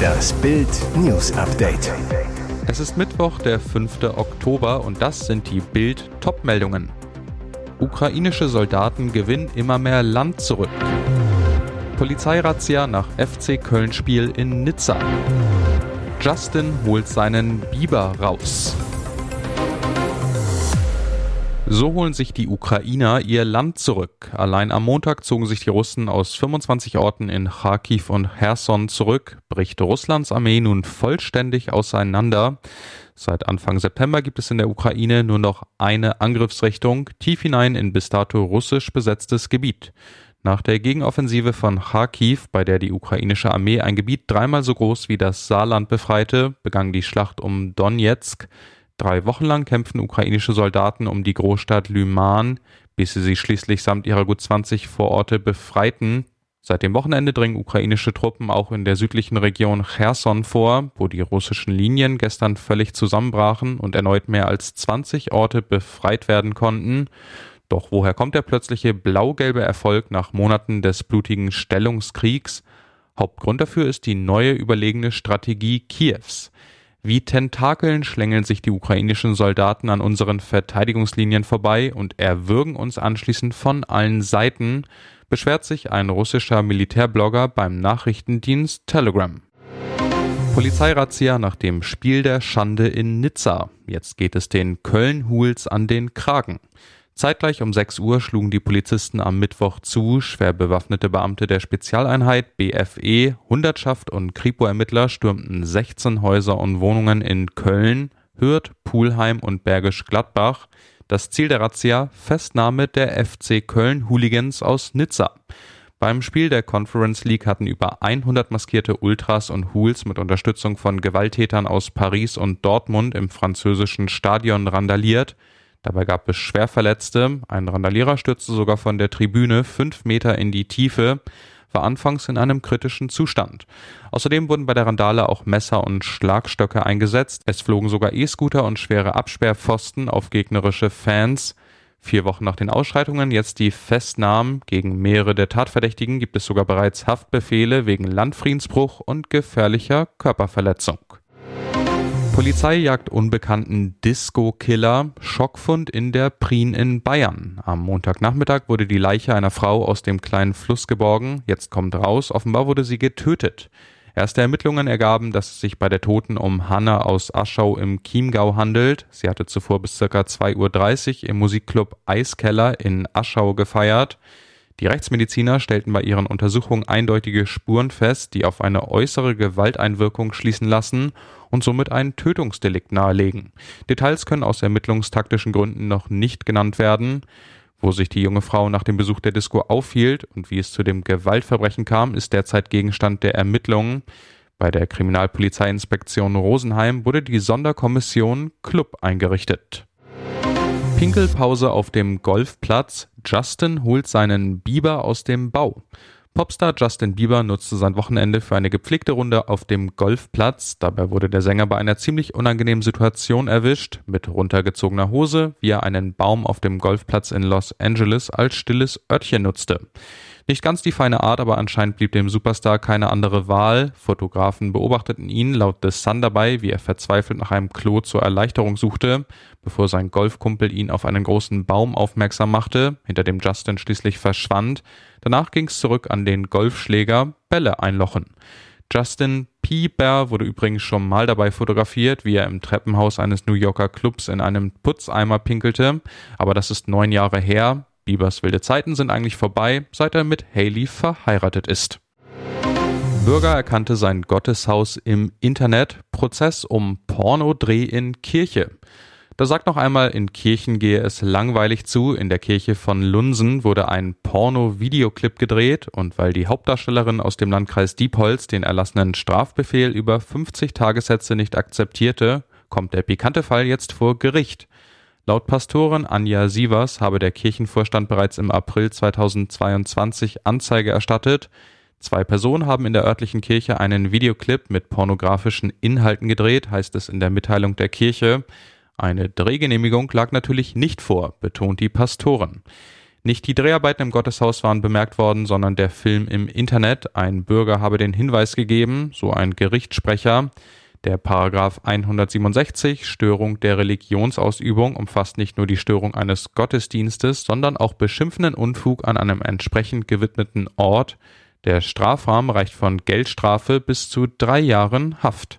Das Bild News Update. Es ist Mittwoch, der 5. Oktober und das sind die Bild Topmeldungen. Ukrainische Soldaten gewinnen immer mehr Land zurück. Polizeirazzia nach FC Köln Spiel in Nizza. Justin holt seinen Biber raus. So holen sich die Ukrainer ihr Land zurück. Allein am Montag zogen sich die Russen aus 25 Orten in Kharkiv und Cherson zurück, bricht Russlands Armee nun vollständig auseinander. Seit Anfang September gibt es in der Ukraine nur noch eine Angriffsrichtung, tief hinein in bis dato russisch besetztes Gebiet. Nach der Gegenoffensive von Kharkiv, bei der die ukrainische Armee ein Gebiet dreimal so groß wie das Saarland befreite, begann die Schlacht um Donetsk. Drei Wochen lang kämpfen ukrainische Soldaten um die Großstadt Lyman, bis sie sie schließlich samt ihrer gut 20 Vororte befreiten. Seit dem Wochenende dringen ukrainische Truppen auch in der südlichen Region Cherson vor, wo die russischen Linien gestern völlig zusammenbrachen und erneut mehr als 20 Orte befreit werden konnten. Doch woher kommt der plötzliche blau-gelbe Erfolg nach Monaten des blutigen Stellungskriegs? Hauptgrund dafür ist die neue überlegene Strategie Kiews. Wie Tentakeln schlängeln sich die ukrainischen Soldaten an unseren Verteidigungslinien vorbei und erwürgen uns anschließend von allen Seiten, beschwert sich ein russischer Militärblogger beim Nachrichtendienst Telegram. Polizeirazzia nach dem Spiel der Schande in Nizza. Jetzt geht es den Köln-Huls an den Kragen. Zeitgleich um 6 Uhr schlugen die Polizisten am Mittwoch zu. Schwer bewaffnete Beamte der Spezialeinheit BFE, Hundertschaft und Kripo-Ermittler stürmten 16 Häuser und Wohnungen in Köln, Hürth, Pulheim und Bergisch Gladbach. Das Ziel der Razzia Festnahme der FC Köln Hooligans aus Nizza. Beim Spiel der Conference League hatten über 100 maskierte Ultras und Hools mit Unterstützung von Gewalttätern aus Paris und Dortmund im französischen Stadion randaliert. Dabei gab es Schwerverletzte. Ein Randalierer stürzte sogar von der Tribüne fünf Meter in die Tiefe, war anfangs in einem kritischen Zustand. Außerdem wurden bei der Randale auch Messer und Schlagstöcke eingesetzt. Es flogen sogar E-Scooter und schwere Absperrpfosten auf gegnerische Fans. Vier Wochen nach den Ausschreitungen jetzt die Festnahmen. Gegen mehrere der Tatverdächtigen gibt es sogar bereits Haftbefehle wegen Landfriedensbruch und gefährlicher Körperverletzung. Polizei jagt unbekannten Disco-Killer. Schockfund in der Prien in Bayern. Am Montagnachmittag wurde die Leiche einer Frau aus dem kleinen Fluss geborgen. Jetzt kommt raus, offenbar wurde sie getötet. Erste Ermittlungen ergaben, dass es sich bei der Toten um Hanna aus Aschau im Chiemgau handelt. Sie hatte zuvor bis ca. 2.30 Uhr im Musikclub Eiskeller in Aschau gefeiert. Die Rechtsmediziner stellten bei ihren Untersuchungen eindeutige Spuren fest, die auf eine äußere Gewalteinwirkung schließen lassen und somit ein Tötungsdelikt nahelegen. Details können aus ermittlungstaktischen Gründen noch nicht genannt werden. Wo sich die junge Frau nach dem Besuch der Disco aufhielt und wie es zu dem Gewaltverbrechen kam, ist derzeit Gegenstand der Ermittlungen. Bei der Kriminalpolizeiinspektion Rosenheim wurde die Sonderkommission Club eingerichtet. Pinkelpause auf dem Golfplatz. Justin holt seinen Biber aus dem Bau. Popstar Justin Bieber nutzte sein Wochenende für eine gepflegte Runde auf dem Golfplatz. Dabei wurde der Sänger bei einer ziemlich unangenehmen Situation erwischt. Mit runtergezogener Hose, wie er einen Baum auf dem Golfplatz in Los Angeles als stilles Örtchen nutzte. Nicht ganz die feine Art, aber anscheinend blieb dem Superstar keine andere Wahl. Fotografen beobachteten ihn laut The Sun dabei, wie er verzweifelt nach einem Klo zur Erleichterung suchte, bevor sein Golfkumpel ihn auf einen großen Baum aufmerksam machte, hinter dem Justin schließlich verschwand. Danach ging's zurück an den Golfschläger Bälle einlochen. Justin Bieber wurde übrigens schon mal dabei fotografiert, wie er im Treppenhaus eines New Yorker Clubs in einem Putzeimer pinkelte, aber das ist neun Jahre her. Biebers wilde Zeiten sind eigentlich vorbei, seit er mit Haley verheiratet ist. Bürger erkannte sein Gotteshaus im Internet, Prozess um Pornodreh in Kirche. Da sagt noch einmal, in Kirchen gehe es langweilig zu. In der Kirche von Lunsen wurde ein Porno-Videoclip gedreht und weil die Hauptdarstellerin aus dem Landkreis Diepholz den erlassenen Strafbefehl über 50 Tagessätze nicht akzeptierte, kommt der pikante Fall jetzt vor Gericht. Laut Pastorin Anja Sievers habe der Kirchenvorstand bereits im April 2022 Anzeige erstattet. Zwei Personen haben in der örtlichen Kirche einen Videoclip mit pornografischen Inhalten gedreht, heißt es in der Mitteilung der Kirche. Eine Drehgenehmigung lag natürlich nicht vor, betont die Pastorin. Nicht die Dreharbeiten im Gotteshaus waren bemerkt worden, sondern der Film im Internet. Ein Bürger habe den Hinweis gegeben, so ein Gerichtssprecher. Der Paragraph 167 Störung der Religionsausübung umfasst nicht nur die Störung eines Gottesdienstes, sondern auch beschimpfenden Unfug an einem entsprechend gewidmeten Ort. Der Strafrahmen reicht von Geldstrafe bis zu drei Jahren Haft.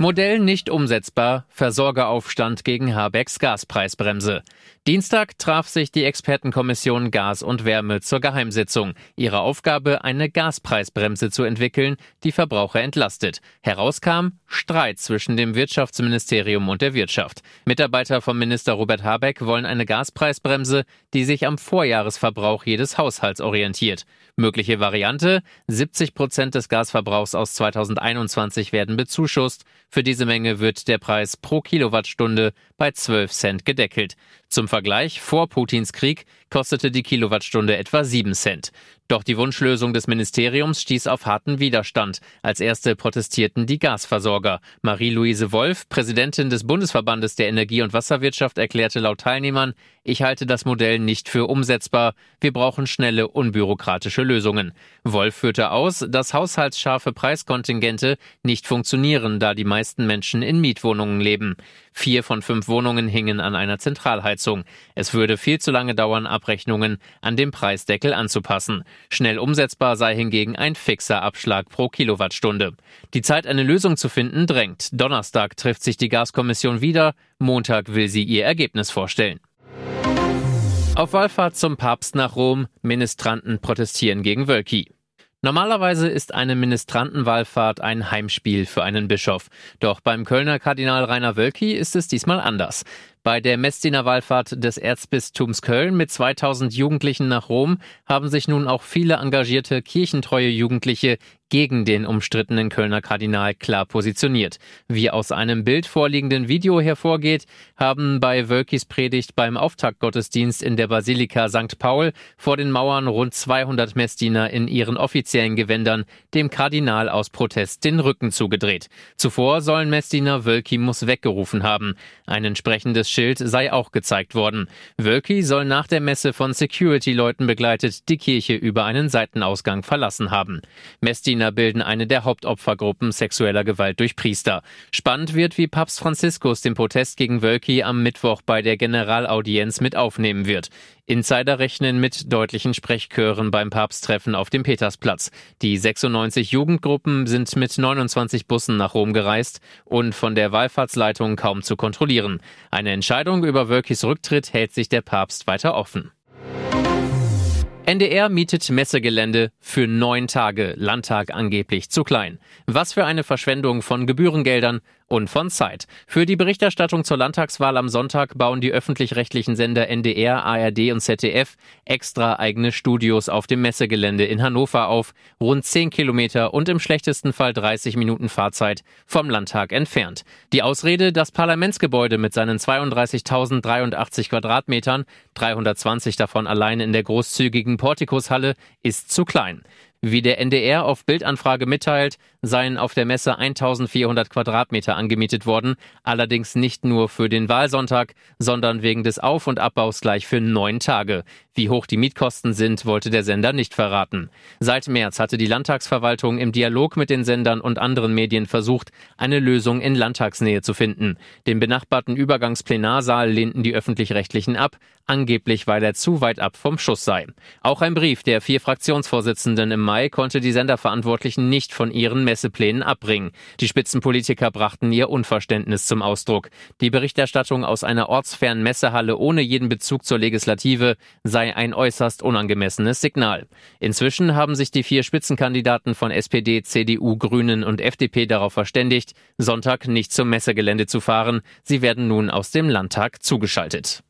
Modell nicht umsetzbar, Versorgeraufstand gegen Habecks Gaspreisbremse. Dienstag traf sich die Expertenkommission Gas und Wärme zur Geheimsitzung. Ihre Aufgabe, eine Gaspreisbremse zu entwickeln, die Verbraucher entlastet. Herauskam Streit zwischen dem Wirtschaftsministerium und der Wirtschaft. Mitarbeiter vom Minister Robert Habeck wollen eine Gaspreisbremse, die sich am Vorjahresverbrauch jedes Haushalts orientiert. Mögliche Variante, 70 Prozent des Gasverbrauchs aus 2021 werden bezuschusst. Für diese Menge wird der Preis pro Kilowattstunde bei 12 Cent gedeckelt. Zum Vergleich, vor Putins Krieg kostete die Kilowattstunde etwa 7 Cent. Doch die Wunschlösung des Ministeriums stieß auf harten Widerstand. Als erste protestierten die Gasversorger. Marie-Louise Wolf, Präsidentin des Bundesverbandes der Energie- und Wasserwirtschaft, erklärte laut Teilnehmern, ich halte das Modell nicht für umsetzbar. Wir brauchen schnelle, unbürokratische Lösungen. Wolf führte aus, dass haushaltsscharfe Preiskontingente nicht funktionieren, da die meisten Menschen in Mietwohnungen leben. Vier von fünf Wohnungen hingen an einer Zentralheizung. Es würde viel zu lange dauern, Abrechnungen an dem Preisdeckel anzupassen. Schnell umsetzbar sei hingegen ein fixer Abschlag pro Kilowattstunde. Die Zeit, eine Lösung zu finden, drängt. Donnerstag trifft sich die Gaskommission wieder. Montag will sie ihr Ergebnis vorstellen. Auf Wallfahrt zum Papst nach Rom. Ministranten protestieren gegen Wölki. Normalerweise ist eine Ministrantenwallfahrt ein Heimspiel für einen Bischof. Doch beim Kölner Kardinal Rainer Wölki ist es diesmal anders. Bei der Messdiener Wallfahrt des Erzbistums Köln mit 2000 Jugendlichen nach Rom haben sich nun auch viele engagierte kirchentreue Jugendliche gegen den umstrittenen Kölner Kardinal klar positioniert. Wie aus einem Bild vorliegenden Video hervorgeht, haben bei Wölkis Predigt beim Auftaktgottesdienst in der Basilika St. Paul vor den Mauern rund 200 Messdiener in ihren offiziellen Gewändern dem Kardinal aus Protest den Rücken zugedreht. Zuvor sollen Messdiener Wölki muss weggerufen haben. Ein entsprechendes Schild sei auch gezeigt worden. Wölki soll nach der Messe von Security-Leuten begleitet die Kirche über einen Seitenausgang verlassen haben. Messdiener bilden eine der Hauptopfergruppen sexueller Gewalt durch Priester. Spannend wird, wie Papst Franziskus den Protest gegen Wölki am Mittwoch bei der Generalaudienz mit aufnehmen wird. Insider rechnen mit deutlichen Sprechchören beim Papsttreffen auf dem Petersplatz. Die 96 Jugendgruppen sind mit 29 Bussen nach Rom gereist und von der Wallfahrtsleitung kaum zu kontrollieren. Eine Entscheidung über Wölkis Rücktritt hält sich der Papst weiter offen. NDR mietet Messegelände für neun Tage, Landtag angeblich zu klein. Was für eine Verschwendung von Gebührengeldern und von Zeit. Für die Berichterstattung zur Landtagswahl am Sonntag bauen die öffentlich-rechtlichen Sender NDR, ARD und ZDF extra eigene Studios auf dem Messegelände in Hannover auf, rund 10 Kilometer und im schlechtesten Fall 30 Minuten Fahrzeit vom Landtag entfernt. Die Ausrede, das Parlamentsgebäude mit seinen 32.083 Quadratmetern, 320 davon allein in der großzügigen Portikushalle, ist zu klein. Wie der NDR auf Bildanfrage mitteilt, seien auf der Messe 1400 Quadratmeter angemietet worden, allerdings nicht nur für den Wahlsonntag, sondern wegen des Auf- und Abbaus gleich für neun Tage. Wie hoch die Mietkosten sind, wollte der Sender nicht verraten. Seit März hatte die Landtagsverwaltung im Dialog mit den Sendern und anderen Medien versucht, eine Lösung in Landtagsnähe zu finden. Den benachbarten Übergangsplenarsaal lehnten die öffentlich-rechtlichen ab, angeblich weil er zu weit ab vom Schuss sei. Auch ein Brief der vier Fraktionsvorsitzenden im Mai konnte die Senderverantwortlichen nicht von ihren Messeplänen abbringen. Die Spitzenpolitiker brachten ihr Unverständnis zum Ausdruck. Die Berichterstattung aus einer ortsfernen Messehalle ohne jeden Bezug zur Legislative sei ein äußerst unangemessenes Signal. Inzwischen haben sich die vier Spitzenkandidaten von SPD, CDU, Grünen und FDP darauf verständigt, Sonntag nicht zum Messegelände zu fahren. Sie werden nun aus dem Landtag zugeschaltet.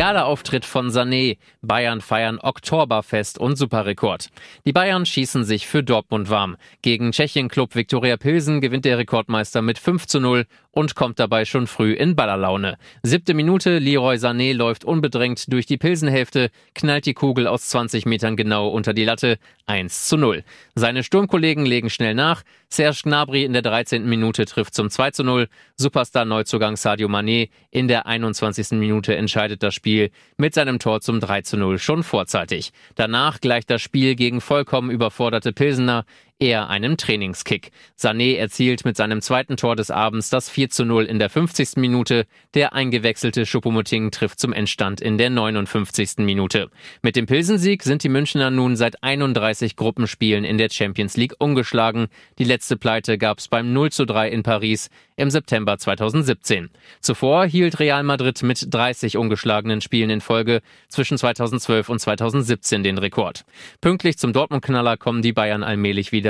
Gala-Auftritt von Sané. Bayern feiern Oktoberfest und Superrekord. Die Bayern schießen sich für Dortmund warm. Gegen Tschechien-Club Viktoria Pilsen gewinnt der Rekordmeister mit 5 zu 0 und kommt dabei schon früh in Ballerlaune. Siebte Minute, Leroy Sané läuft unbedrängt durch die Pilsenhälfte, knallt die Kugel aus 20 Metern genau unter die Latte, 1 zu 0. Seine Sturmkollegen legen schnell nach, Serge Gnabry in der 13. Minute trifft zum 2 zu 0, Superstar-Neuzugang Sadio Mané in der 21. Minute entscheidet das Spiel mit seinem Tor zum 3 zu 0 schon vorzeitig. Danach gleicht das Spiel gegen vollkommen überforderte Pilsener eher einem Trainingskick. Sané erzielt mit seinem zweiten Tor des Abends das 4 zu 0 in der 50. Minute. Der eingewechselte Schuppomoting trifft zum Endstand in der 59. Minute. Mit dem Pilsensieg sind die Münchner nun seit 31 Gruppenspielen in der Champions League ungeschlagen. Die letzte Pleite gab's beim 0 zu 3 in Paris im September 2017. Zuvor hielt Real Madrid mit 30 ungeschlagenen Spielen in Folge zwischen 2012 und 2017 den Rekord. Pünktlich zum Dortmund-Knaller kommen die Bayern allmählich wieder